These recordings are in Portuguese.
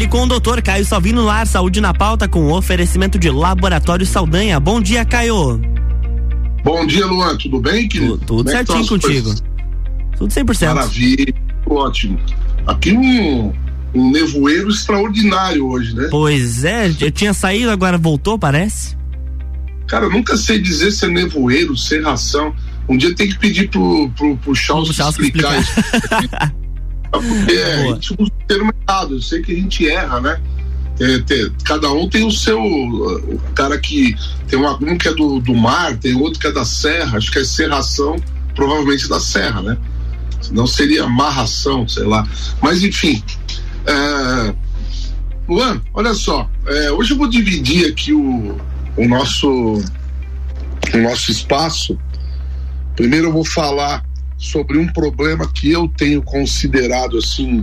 Fale com o doutor Caio Salvino no ar, saúde na pauta com oferecimento de Laboratório Saldanha. Bom dia, Caio. Bom dia, Luan. Tudo bem, querido? Tudo, tudo certinho contigo. Tudo 100%. Maravilha, ótimo. Aqui um, um nevoeiro extraordinário hoje, né? Pois é, eu tinha saído, agora voltou, parece. Cara, eu nunca sei dizer se é nevoeiro, serração. Um dia tem que pedir pro, pro, pro Charles, explicar, explicar isso. Porque é, a gente usa o termo errado, eu sei que a gente erra, né? É, cada um tem o seu. O cara que. Tem um, um que é do, do mar, tem outro que é da serra, acho que é serração, provavelmente da serra, né? Senão seria marração, sei lá. Mas enfim. É, Luan, olha só, é, hoje eu vou dividir aqui o, o nosso o nosso espaço. Primeiro eu vou falar sobre um problema que eu tenho considerado assim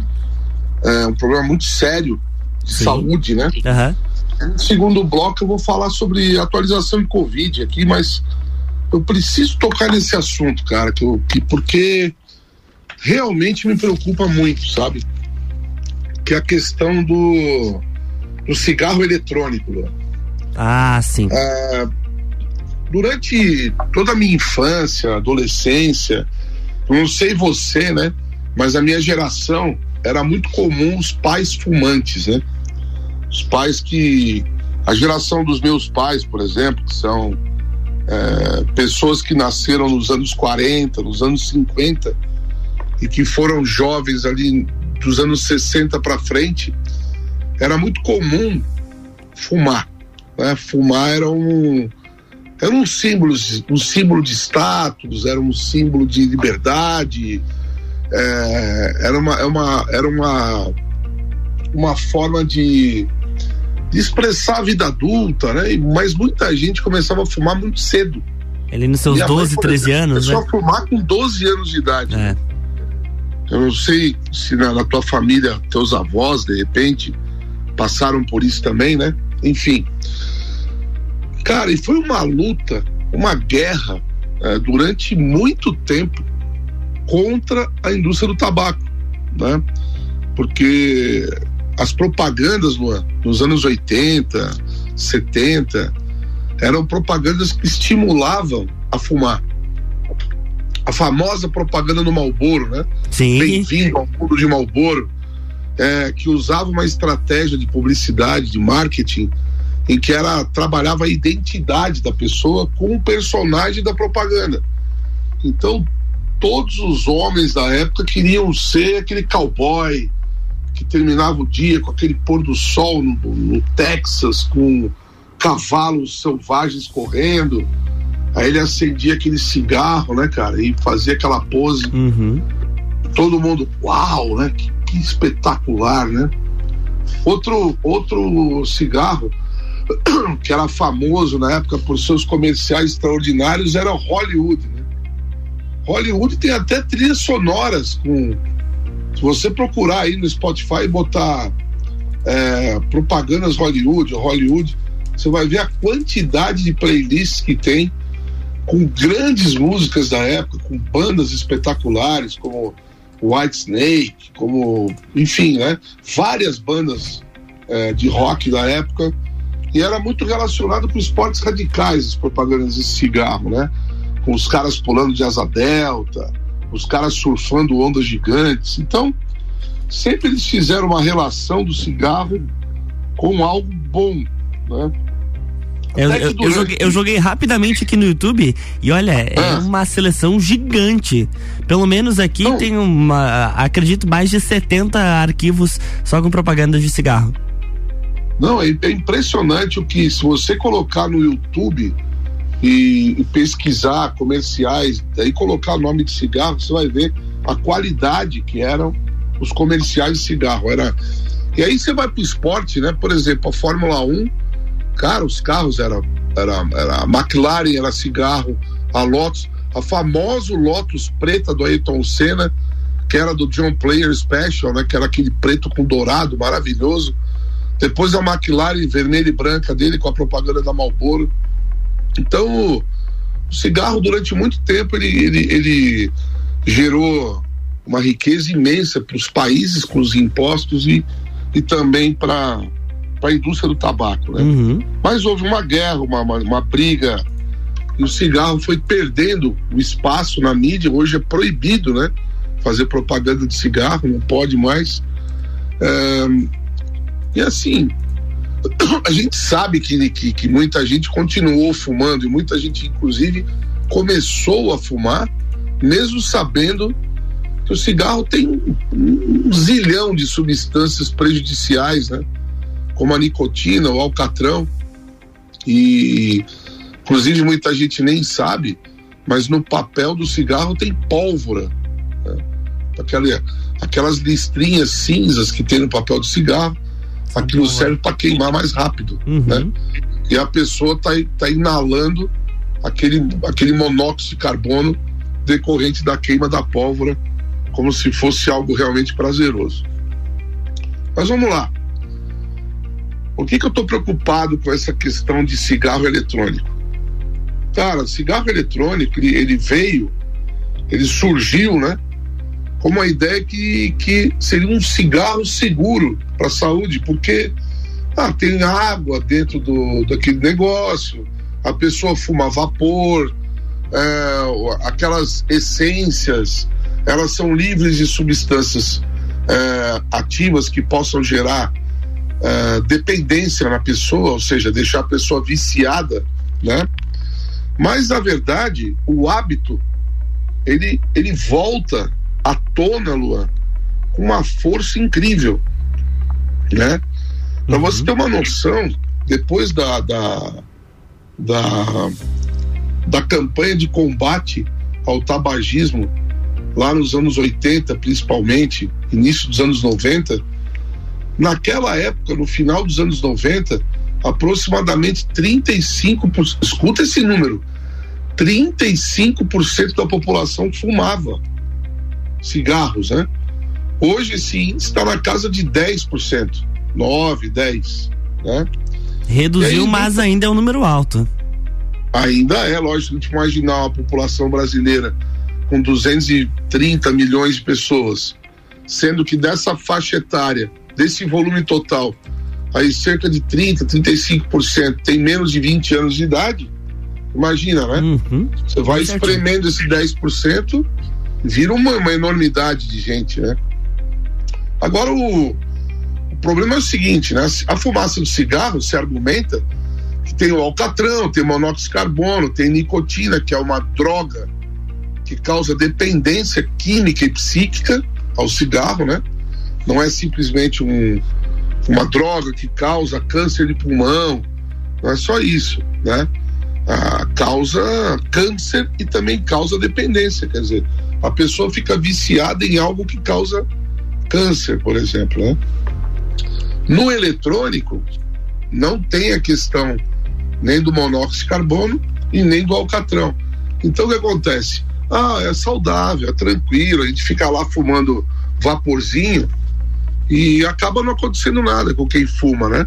é, um problema muito sério de Sim. saúde, né? Uhum. No segundo bloco eu vou falar sobre atualização de Covid aqui, mas eu preciso tocar nesse assunto, cara, que, eu, que porque realmente me preocupa muito, sabe? Que é a questão do, do cigarro eletrônico. Ah, sim. É, durante toda a minha infância, adolescência, não sei você, né? Mas a minha geração era muito comum os pais fumantes, né? Os pais que. A geração dos meus pais, por exemplo, que são é, pessoas que nasceram nos anos 40, nos anos 50 e que foram jovens ali dos anos 60 para frente, era muito comum fumar. Né? Fumar era um, era um símbolo, um símbolo de status, era um símbolo de liberdade, é, era uma, é uma, era uma, uma forma de, de expressar a vida adulta, né? Mas muita gente começava a fumar muito cedo. Ele nos seus 12, mãe, 13 exemplo, anos, começou né? a fumar com 12 anos de idade. É. Eu não sei se na, na tua família, teus avós, de repente, passaram por isso também, né? Enfim. Cara, e foi uma luta, uma guerra é, durante muito tempo contra a indústria do tabaco, né? Porque as propagandas Luan, nos anos 80, 70 eram propagandas que estimulavam a fumar. A famosa propaganda no Malboro, né? Sim. Bem-vindo ao mundo de Malboro, é, que usava uma estratégia de publicidade, de marketing em que ela trabalhava a identidade da pessoa com o personagem da propaganda. Então, todos os homens da época queriam ser aquele cowboy que terminava o dia com aquele pôr do sol no, no Texas, com cavalos selvagens correndo. Aí ele acendia aquele cigarro, né, cara, e fazia aquela pose. Uhum. Todo mundo, uau, né? Que, que espetacular, né? Outro, outro cigarro que era famoso na época por seus comerciais extraordinários, era Hollywood. Né? Hollywood tem até trilhas sonoras com. Se você procurar aí no Spotify e botar é, propagandas Hollywood, Hollywood, você vai ver a quantidade de playlists que tem com grandes músicas da época, com bandas espetaculares como White Snake, como, enfim, né? Várias bandas é, de rock da época e era muito relacionado com esportes radicais, as propagandas de cigarro, né? Com os caras pulando de asa delta, os caras surfando ondas gigantes. Então, sempre eles fizeram uma relação do cigarro com algo bom, né? Eu, eu, eu, joguei, eu, joguei, rapidamente aqui no YouTube e olha, é ah. uma seleção gigante. Pelo menos aqui Não. tem uma, acredito, mais de 70 arquivos só com propaganda de cigarro. Não, é, é impressionante o que, se você colocar no YouTube e, e pesquisar comerciais, daí colocar o nome de cigarro, você vai ver a qualidade que eram os comerciais de cigarro. Era... E aí você vai para o esporte, né? Por exemplo, a Fórmula 1, cara, os carros era, era, era a McLaren era cigarro, a Lotus, a famosa Lotus preta do Ayrton Senna, que era do John Player Special, né? Que era aquele preto com dourado maravilhoso. Depois a McLaren vermelha e branca dele com a propaganda da Marlboro. Então, o cigarro durante muito tempo ele, ele, ele gerou uma riqueza imensa para os países com os impostos e, e também para a indústria do tabaco. Né? Uhum. Mas houve uma guerra, uma, uma, uma, briga, e o cigarro foi perdendo o espaço na mídia. Hoje é proibido né, fazer propaganda de cigarro, não pode mais. É, e assim, a gente sabe que, que, que muita gente continuou fumando e muita gente, inclusive, começou a fumar, mesmo sabendo que o cigarro tem um, zilhão de substâncias prejudiciais, né? Como a nicotina, o alcatrão. E, inclusive, muita gente nem sabe, mas no papel do cigarro tem pólvora. Né? Aquela, aquelas listrinhas cinzas que tem no papel do cigarro, aquilo serve para queimar mais rápido, uhum. né? E a pessoa está tá inalando aquele, aquele monóxido de carbono decorrente da queima da pólvora, como se fosse algo realmente prazeroso. Mas vamos lá. Por que, que eu estou preocupado com essa questão de cigarro eletrônico? Cara, cigarro eletrônico, ele, ele veio, ele surgiu, né? Como a ideia que, que seria um cigarro seguro para a saúde, porque ah, tem água dentro do, daquele negócio, a pessoa fuma vapor, é, aquelas essências, elas são livres de substâncias é, ativas que possam gerar é, dependência na pessoa, ou seja, deixar a pessoa viciada, né? Mas na verdade, o hábito ele, ele volta à tona, Luan, com uma força incrível, né? Para uhum. você ter uma noção, depois da, da da, da campanha de combate ao tabagismo lá nos anos 80, principalmente, início dos anos 90, naquela época, no final dos anos 90, aproximadamente 35%, escuta esse número, 35% da população fumava cigarros, né? Hoje esse índice está na casa de 10%, 9, 10, né? Reduziu, aí, mas ainda é um número alto. Ainda é, lógico, a gente imaginar uma população brasileira com 230 milhões de pessoas, sendo que dessa faixa etária, desse volume total, aí cerca de 30, 35% tem menos de 20 anos de idade. Imagina, né? Uhum. Você vai espremendo esse 10%, vira uma, uma enormidade de gente, né? Agora o, o problema é o seguinte, né? A fumaça do cigarro se argumenta que tem o alcatrão, tem monóxido de carbono, tem nicotina, que é uma droga que causa dependência química e psíquica ao cigarro, né? Não é simplesmente um, uma droga que causa câncer de pulmão, não é só isso, né? Ah, causa câncer e também causa dependência, quer dizer, a pessoa fica viciada em algo que causa câncer, por exemplo, né? No eletrônico, não tem a questão nem do monóxido de carbono e nem do alcatrão. Então o que acontece? Ah, é saudável, é tranquilo, a gente fica lá fumando vaporzinho e acaba não acontecendo nada com quem fuma, né?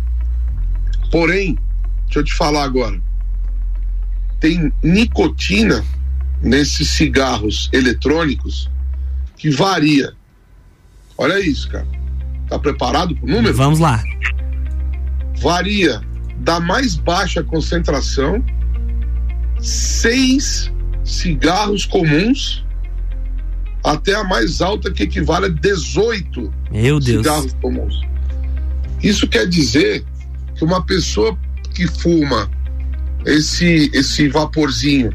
Porém, deixa eu te falar agora. Tem nicotina nesses cigarros eletrônicos que varia. Olha isso, cara. Tá preparado pro número? Vamos lá. Varia da mais baixa concentração, seis cigarros comuns, até a mais alta que equivale a 18 Meu Deus. cigarros comuns. Isso quer dizer que uma pessoa que fuma esse, esse vaporzinho,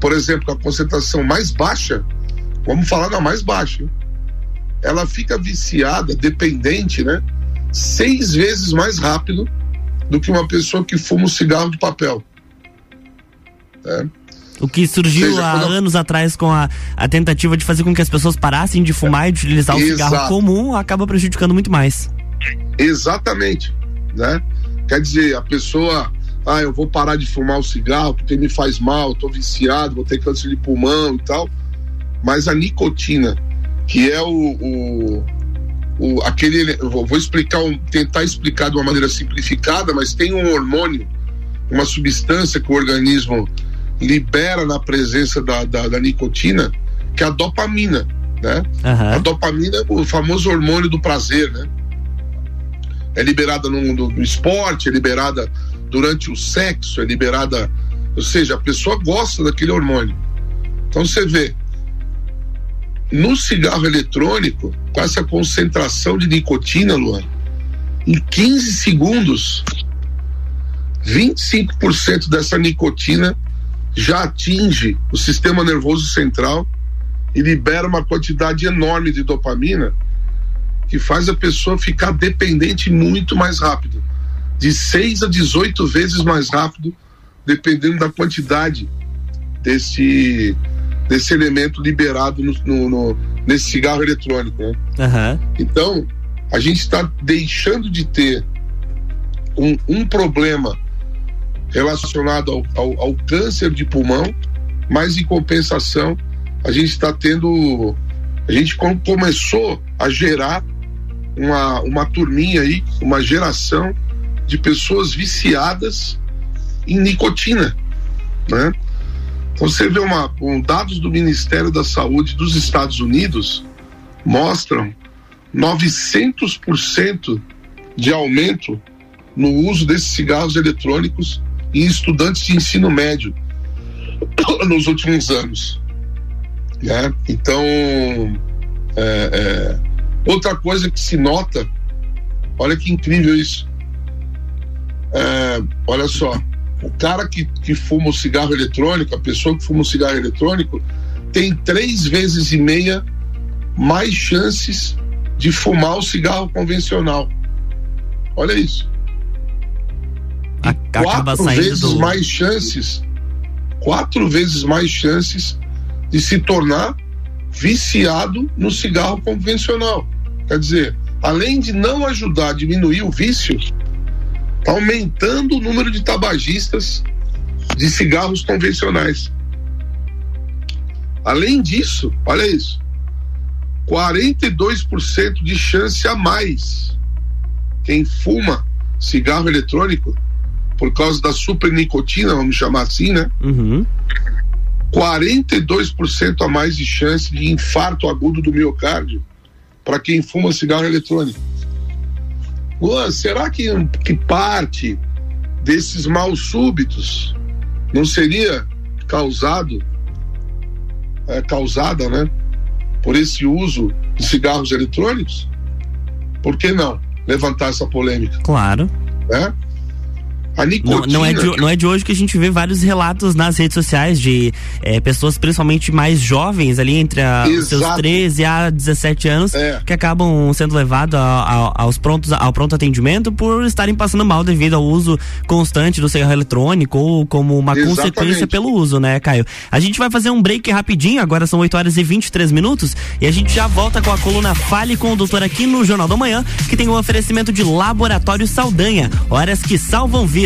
por exemplo, com a concentração mais baixa, vamos falar da mais baixa, hein? ela fica viciada, dependente, né? Seis vezes mais rápido do que uma pessoa que fuma um cigarro de papel. É. O que surgiu seja, há anos atrás com a, a tentativa de fazer com que as pessoas parassem de fumar é. e de utilizar o Exato. cigarro comum acaba prejudicando muito mais. Exatamente, né? Quer dizer, a pessoa, ah, eu vou parar de fumar o cigarro porque me faz mal, estou viciado, vou ter câncer de pulmão e tal. Mas a nicotina, que é o, o o, aquele, vou explicar, tentar explicar de uma maneira simplificada, mas tem um hormônio, uma substância que o organismo libera na presença da, da, da nicotina, que é a dopamina, né? Uhum. A dopamina é o famoso hormônio do prazer, né? é liberada no, no, no esporte, é liberada durante o sexo, é liberada. Ou seja, a pessoa gosta daquele hormônio. Então você vê, no cigarro eletrônico, com essa concentração de nicotina, Luan, em 15 segundos, 25% dessa nicotina já atinge o sistema nervoso central e libera uma quantidade enorme de dopamina que faz a pessoa ficar dependente muito mais rápido de 6 a 18 vezes mais rápido, dependendo da quantidade desse, desse elemento liberado no, no, no nesse cigarro eletrônico. Né? Uhum. Então, a gente está deixando de ter um, um problema relacionado ao, ao, ao, câncer de pulmão, mas em compensação, a gente está tendo. A gente começou a gerar uma, uma turminha aí, uma geração de pessoas viciadas em nicotina, né? Você vê uma, um, dados do Ministério da Saúde dos Estados Unidos mostram 900% de aumento no uso desses cigarros eletrônicos em estudantes de ensino médio nos últimos anos. Né? Então, é, é, outra coisa que se nota, olha que incrível isso. É, olha só, o cara que, que fuma o cigarro eletrônico, a pessoa que fuma o cigarro eletrônico, tem três vezes e meia mais chances de fumar o cigarro convencional. Olha isso. quatro vezes do... mais chances, quatro vezes mais chances de se tornar viciado no cigarro convencional. Quer dizer, além de não ajudar a diminuir o vício, aumentando o número de tabagistas de cigarros convencionais. Além disso, olha isso, 42% de chance a mais quem fuma cigarro eletrônico por causa da supernicotina, vamos chamar assim, né? Uhum. 42% a mais de chance de infarto agudo do miocárdio para quem fuma cigarro eletrônico. Luan, será que, que parte desses mal súbitos não seria causado, é, causada, né, por esse uso de cigarros eletrônicos? Por que não levantar essa polêmica? Claro. É? Nicotina. Não, não, é de, não é de hoje que a gente vê vários relatos nas redes sociais de é, pessoas, principalmente mais jovens, ali entre a, os seus 13 a 17 anos, é. que acabam sendo levados aos prontos, ao pronto atendimento por estarem passando mal devido ao uso constante do cigarro eletrônico ou como uma Exatamente. consequência pelo uso, né, Caio? A gente vai fazer um break rapidinho, agora são 8 horas e 23 minutos, e a gente já volta com a coluna Fale com o Doutor aqui no Jornal da Manhã, que tem um oferecimento de Laboratório Saldanha, horas que salvam vidas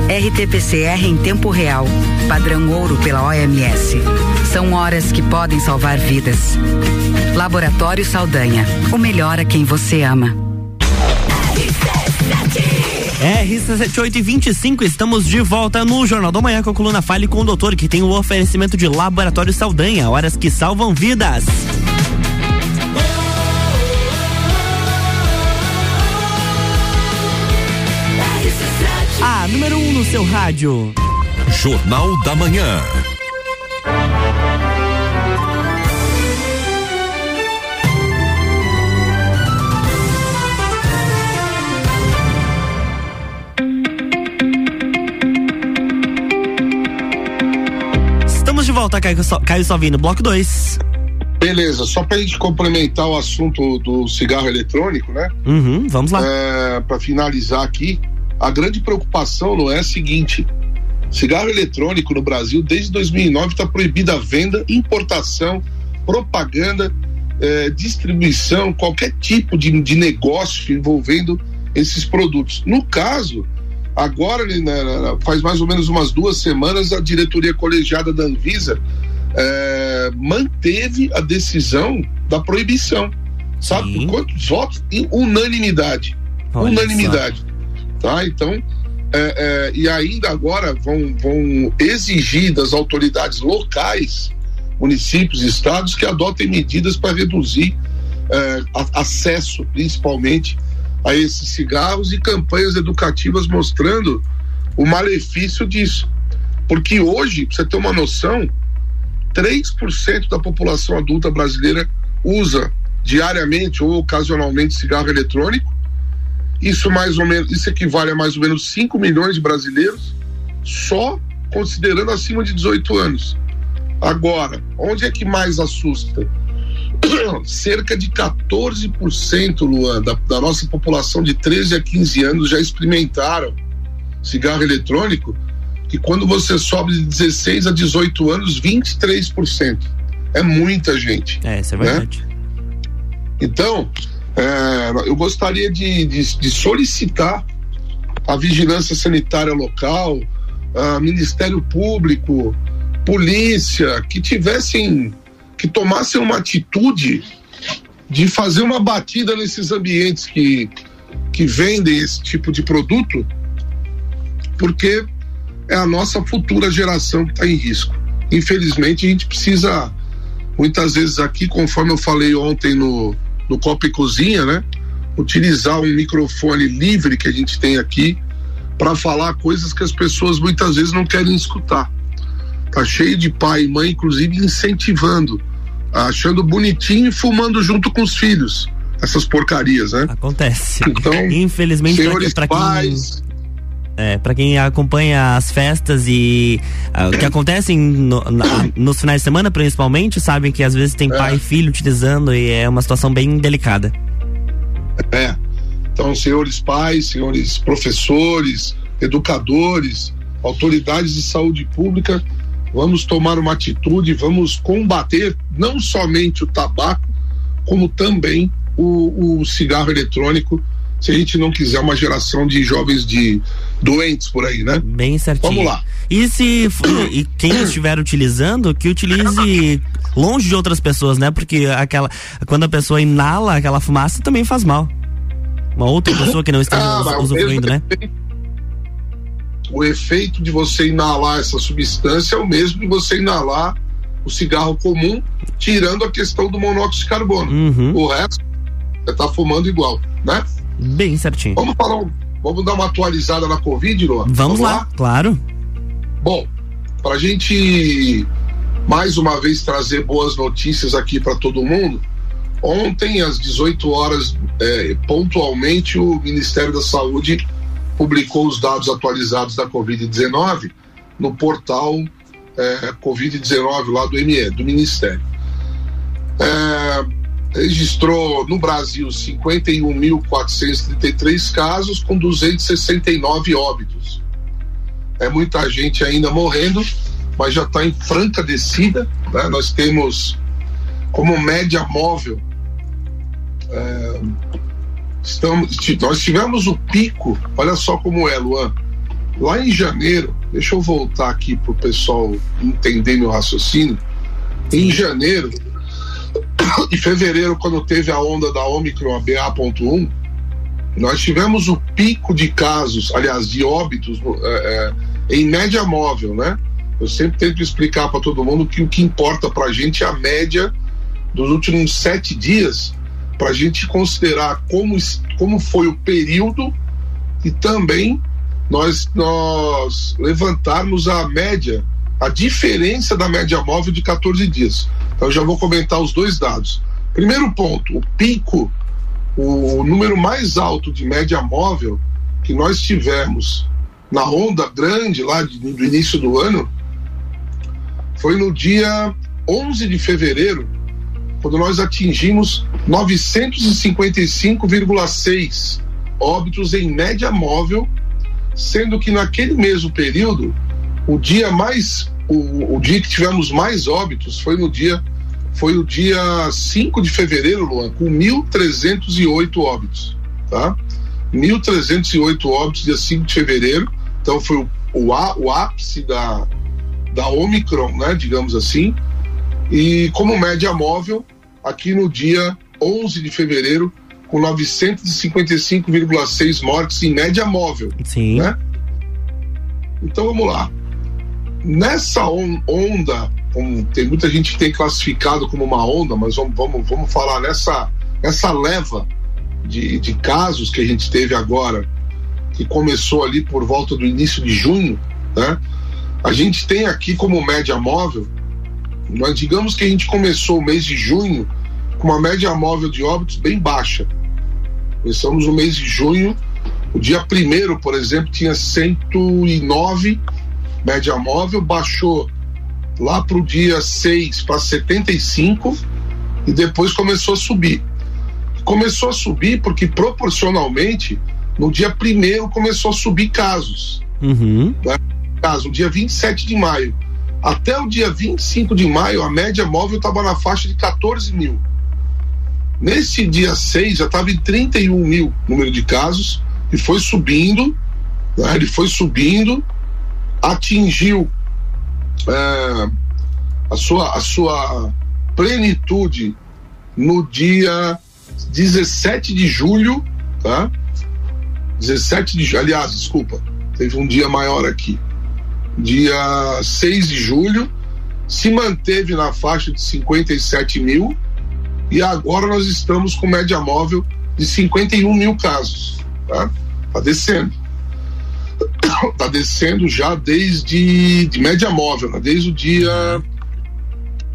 RT-PCR em tempo real. Padrão ouro pela OMS. São horas que podem salvar vidas. Laboratório Saldanha. O melhor a quem você ama. RC7825, estamos de volta no Jornal da Manhã com a coluna Fale com o Doutor, que tem o oferecimento de Laboratório Saldanha, horas que salvam vidas. A número 1 no seu rádio. Jornal da Manhã. de volta, Caio, Caio Salvino, bloco 2. Beleza, só para a gente complementar o assunto do cigarro eletrônico, né? Uhum, vamos lá. É, para finalizar aqui, a grande preocupação não é a seguinte: cigarro eletrônico no Brasil desde 2009 está proibida a venda, importação, propaganda, é, distribuição, qualquer tipo de, de negócio envolvendo esses produtos. No caso, Agora, né, faz mais ou menos umas duas semanas, a diretoria colegiada da Anvisa é, manteve a decisão da proibição. Sabe Sim. por quantos votos? Em unanimidade. Olha unanimidade. Só. Tá? Então, é, é, e ainda agora vão, vão exigir das autoridades locais, municípios estados, que adotem medidas para reduzir é, acesso, principalmente, a esses cigarros e campanhas educativas mostrando o malefício disso. Porque hoje, para você ter uma noção, 3% da população adulta brasileira usa diariamente ou ocasionalmente cigarro eletrônico. Isso mais ou menos, isso equivale a mais ou menos 5 milhões de brasileiros, só considerando acima de 18 anos. Agora, onde é que mais assusta? cerca de 14%, Luan, da, da nossa população de 13 a 15 anos já experimentaram cigarro eletrônico, que quando você sobe de 16 a 18 anos, 23%. É muita gente. É, isso é né? verdade. Né? Então, é, eu gostaria de, de, de, solicitar a vigilância sanitária local, a Ministério Público, polícia, que tivessem que tomassem uma atitude de fazer uma batida nesses ambientes que, que vendem esse tipo de produto, porque é a nossa futura geração que está em risco. Infelizmente, a gente precisa, muitas vezes aqui, conforme eu falei ontem no, no Copa e Cozinha, né? Utilizar um microfone livre que a gente tem aqui para falar coisas que as pessoas muitas vezes não querem escutar. Tá cheio de pai e mãe, inclusive, incentivando achando bonitinho e fumando junto com os filhos. Essas porcarias, né? Acontece. Então, infelizmente, senhores pra, pra pais, quem... É, para quem acompanha as festas e uh, o que acontecem no, na, nos finais de semana, principalmente, sabem que às vezes tem é. pai e filho utilizando e é uma situação bem delicada. É. Então, senhores pais, senhores professores, educadores, autoridades de saúde pública, vamos tomar uma atitude, vamos combater não somente o tabaco, como também o, o cigarro eletrônico, se a gente não quiser uma geração de jovens de doentes por aí, né? Bem certinho. Vamos lá. E se e quem estiver utilizando, que utilize longe de outras pessoas, né? Porque aquela quando a pessoa inala aquela fumaça também faz mal. Uma outra pessoa que não esteja ah, usufruindo, né? o efeito de você inalar essa substância é o mesmo de você inalar o cigarro comum, tirando a questão do monóxido de carbono. Uhum. O resto, você tá fumando igual, né? Bem certinho. Vamos falar, vamos dar uma atualizada na Covid, Luan? Vamos, vamos lá, lá, claro. Bom, para a gente mais uma vez trazer boas notícias aqui para todo mundo, ontem às 18 horas, é, pontualmente, o Ministério da Saúde publicou os dados atualizados da Covid-19 no portal é, Covid-19 lá do ME, do Ministério. É, registrou no Brasil 51.433 casos com 269 óbitos. É muita gente ainda morrendo, mas já está em franca descida. Né? Nós temos como média móvel é, Estamos, nós tivemos o pico, olha só como é, Luan. Lá em janeiro, deixa eu voltar aqui para o pessoal entender meu raciocínio. Em janeiro e fevereiro, quando teve a onda da Omicron, a BA.1, nós tivemos o pico de casos, aliás, de óbitos é, é, em média móvel, né? Eu sempre tento explicar para todo mundo que o que importa para a gente é a média dos últimos sete dias, para a gente considerar como, como foi o período e também nós, nós levantarmos a média, a diferença da média móvel de 14 dias. Então, eu já vou comentar os dois dados. Primeiro ponto, o pico, o número mais alto de média móvel que nós tivemos na onda grande lá de, do início do ano foi no dia 11 de fevereiro, quando nós atingimos 955,6 óbitos em média móvel, sendo que naquele mesmo período, o dia mais o, o dia que tivemos mais óbitos foi no dia foi o dia 5 de fevereiro, Luan, com 1.308 óbitos, tá? 1.308 óbitos dia 5 de fevereiro, então foi o, o, o ápice da, da Omicron, né, digamos assim, e como média móvel, aqui no dia 11 de fevereiro, com 955,6 mortes em média móvel. Sim. Né? Então vamos lá. Nessa onda, como tem muita gente que tem classificado como uma onda, mas vamos, vamos, vamos falar nessa, nessa leva de, de casos que a gente teve agora, que começou ali por volta do início de junho, né? A gente tem aqui como média móvel, nós digamos que a gente começou o mês de junho com uma média móvel de óbitos bem baixa. Começamos o mês de junho, o dia primeiro, por exemplo, tinha 109 média móvel, baixou lá para o dia 6 para 75 e depois começou a subir. Começou a subir porque proporcionalmente no dia primeiro começou a subir casos. Uhum. Né? Caso, dia 27 de maio. Até o dia 25 de maio, a média móvel estava na faixa de 14 mil. Nesse dia 6 já estava em 31 mil número de casos e foi subindo, né? ele foi subindo, atingiu é, a, sua, a sua plenitude no dia 17 de julho, tá? 17 de aliás, desculpa, teve um dia maior aqui. Dia 6 de julho, se manteve na faixa de 57 mil e agora nós estamos com média móvel de 51 mil casos. Tá, tá descendo. tá descendo já desde de média móvel, né? desde o dia.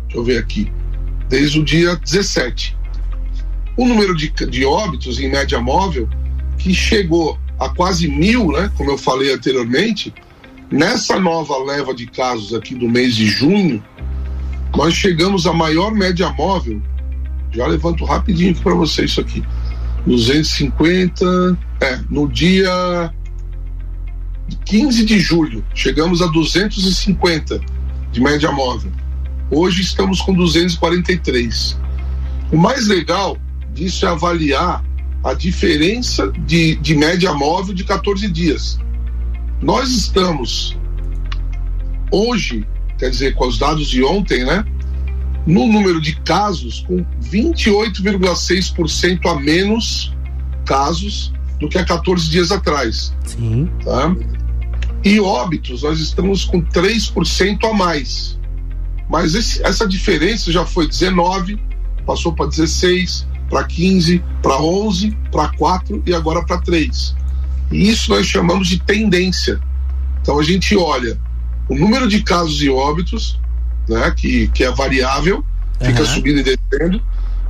Deixa eu ver aqui. Desde o dia 17. O número de, de óbitos em média móvel, que chegou a quase mil, né? Como eu falei anteriormente, nessa nova leva de casos aqui do mês de junho, nós chegamos à maior média móvel já levanto rapidinho para você isso aqui. 250, é, no dia 15 de julho, chegamos a 250 de média móvel. Hoje estamos com 243. O mais legal disso é avaliar a diferença de, de média móvel de 14 dias. Nós estamos hoje, quer dizer, com os dados de ontem, né? no número de casos com 28,6% a menos casos do que há 14 dias atrás. Sim. Tá? E óbitos, nós estamos com 3% a mais. Mas esse, essa diferença já foi 19, passou para 16, para 15, para 11, para 4 e agora para 3. E isso nós chamamos de tendência. Então a gente olha o número de casos e óbitos né, que, que é variável, fica uhum. subindo e descendo.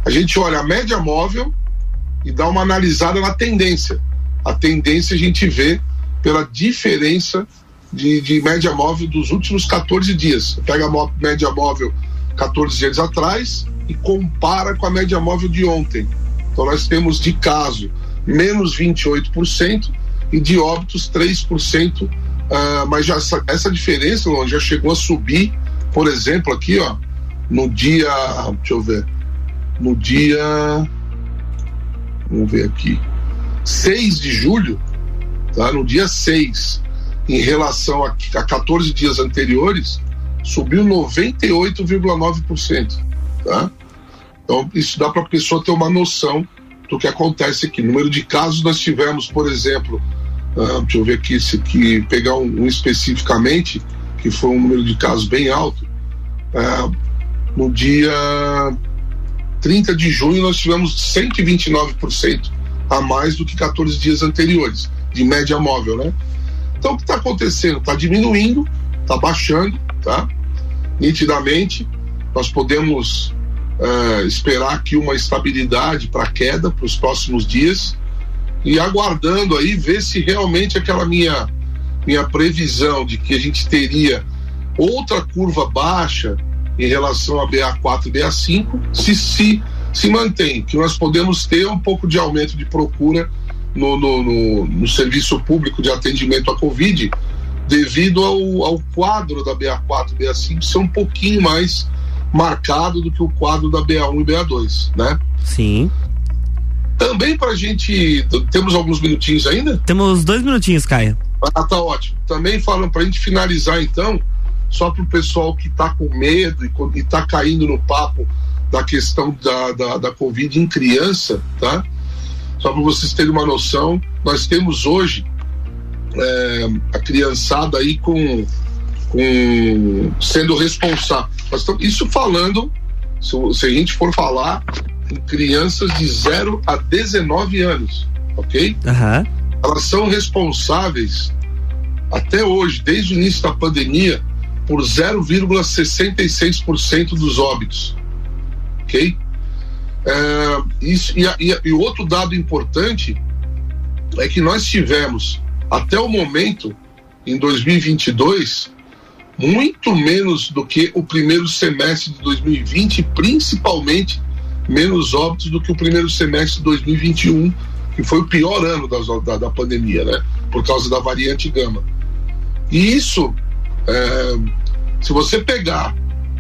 A gente olha a média móvel e dá uma analisada na tendência. A tendência a gente vê pela diferença de, de média móvel dos últimos 14 dias. Pega a média móvel 14 dias atrás e compara com a média móvel de ontem. Então nós temos de caso menos 28% e de óbitos 3%, uh, ah, mas já essa, essa diferença já chegou a subir por exemplo, aqui, ó, no dia. Deixa eu ver. No dia. Vamos ver aqui. 6 de julho, tá? No dia 6, em relação a, a 14 dias anteriores, subiu 98,9%, tá? Então, isso dá para a pessoa ter uma noção do que acontece aqui. Número de casos nós tivemos, por exemplo, uh, deixa eu ver aqui, se aqui pegar um, um, especificamente, que foi um número de casos bem alto. Uh, no dia 30 de junho nós tivemos 129% a mais do que 14 dias anteriores, de média móvel, né? Então o que está acontecendo? Está diminuindo, está baixando, tá? Nitidamente, nós podemos uh, esperar aqui uma estabilidade para queda para os próximos dias e aguardando aí ver se realmente aquela minha minha previsão de que a gente teria outra curva baixa em relação a BA4 e BA5 se se se mantém, que nós podemos ter um pouco de aumento de procura no, no, no, no serviço público de atendimento à Covid, devido ao, ao quadro da BA4 e BA5 ser um pouquinho mais marcado do que o quadro da BA1 e BA2, né? Sim. Também para a gente. Temos alguns minutinhos ainda? Temos dois minutinhos, Caio. Ah, tá ótimo. Também falam para a gente finalizar então, só para o pessoal que está com medo e está caindo no papo da questão da, da, da Covid em criança, tá? Só para vocês terem uma noção, nós temos hoje é, a criançada aí com, com sendo responsável. Isso falando, se, se, a gente for falar em crianças de 0 a 19 anos, ok? Uhum. Elas são responsáveis até hoje, desde o início da pandemia, por 0,66% dos óbitos, ok? É, isso, e, e, e outro dado importante é que nós tivemos, até o momento, em 2022, muito menos do que o primeiro semestre de 2020, principalmente menos óbitos do que o primeiro semestre de 2021, que foi o pior ano da, da, da pandemia, né? Por causa da variante gama. E isso, é, se você pegar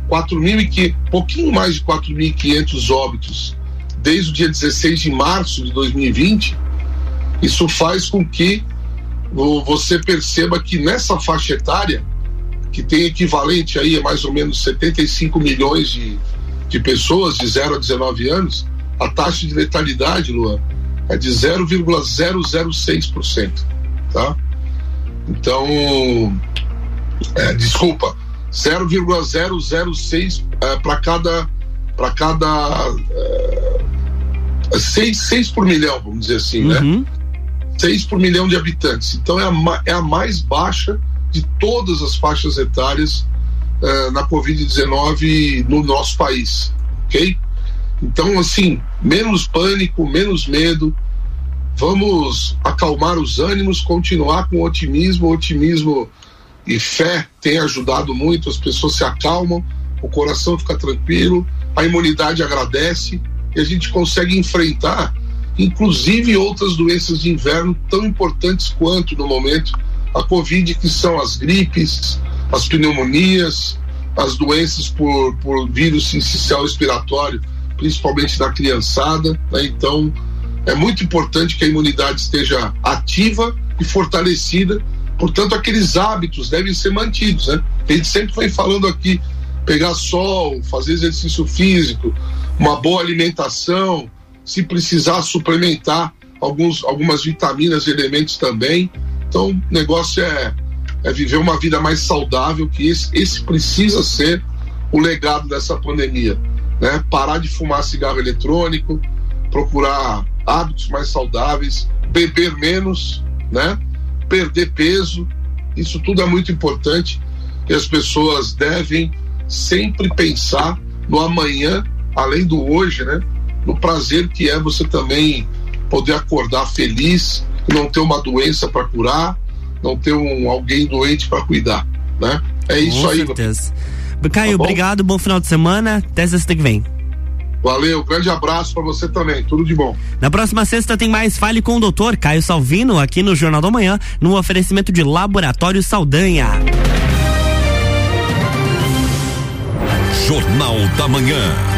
4.500, pouquinho mais de 4.500 óbitos desde o dia 16 de março de 2020, isso faz com que você perceba que nessa faixa etária, que tem equivalente aí a mais ou menos 75 milhões de, de pessoas de 0 a 19 anos, a taxa de letalidade, Luan, é de 0,006%, tá? Então, é, desculpa, 0,006 é, para cada para cada é, seis, seis por milhão, vamos dizer assim, né? uhum. né? Seis por milhão de habitantes. Então é a, é a mais baixa de todas as faixas etárias é, na Covid-19 no nosso país, ok? Então, assim, menos pânico, menos medo, vamos acalmar os ânimos, continuar com otimismo, otimismo e fé tem ajudado muito, as pessoas se acalmam, o coração fica tranquilo, a imunidade agradece e a gente consegue enfrentar, inclusive outras doenças de inverno tão importantes quanto no momento a Covid, que são as gripes, as pneumonias, as doenças por, por vírus sincicial respiratório, principalmente da criançada. Né? Então, é muito importante que a imunidade esteja ativa e fortalecida Portanto, aqueles hábitos devem ser mantidos, né? A gente sempre foi falando aqui, pegar sol, fazer exercício físico, uma boa alimentação, se precisar suplementar alguns, algumas vitaminas e elementos também. Então, o negócio é, é viver uma vida mais saudável, que esse, esse precisa ser o legado dessa pandemia. Né? Parar de fumar cigarro eletrônico, procurar hábitos mais saudáveis, beber menos, né? Perder peso, isso tudo é muito importante e as pessoas devem sempre pensar no amanhã, além do hoje, né? No prazer que é você também poder acordar feliz, não ter uma doença para curar, não ter um alguém doente para cuidar, né? É isso Com aí. Certeza. Caio, tá obrigado, bom final de semana, até sexta que vem. Valeu, grande abraço para você também, tudo de bom. Na próxima sexta tem mais Fale com o Doutor Caio Salvino aqui no Jornal da Manhã, no oferecimento de Laboratório Saldanha. Jornal da Manhã.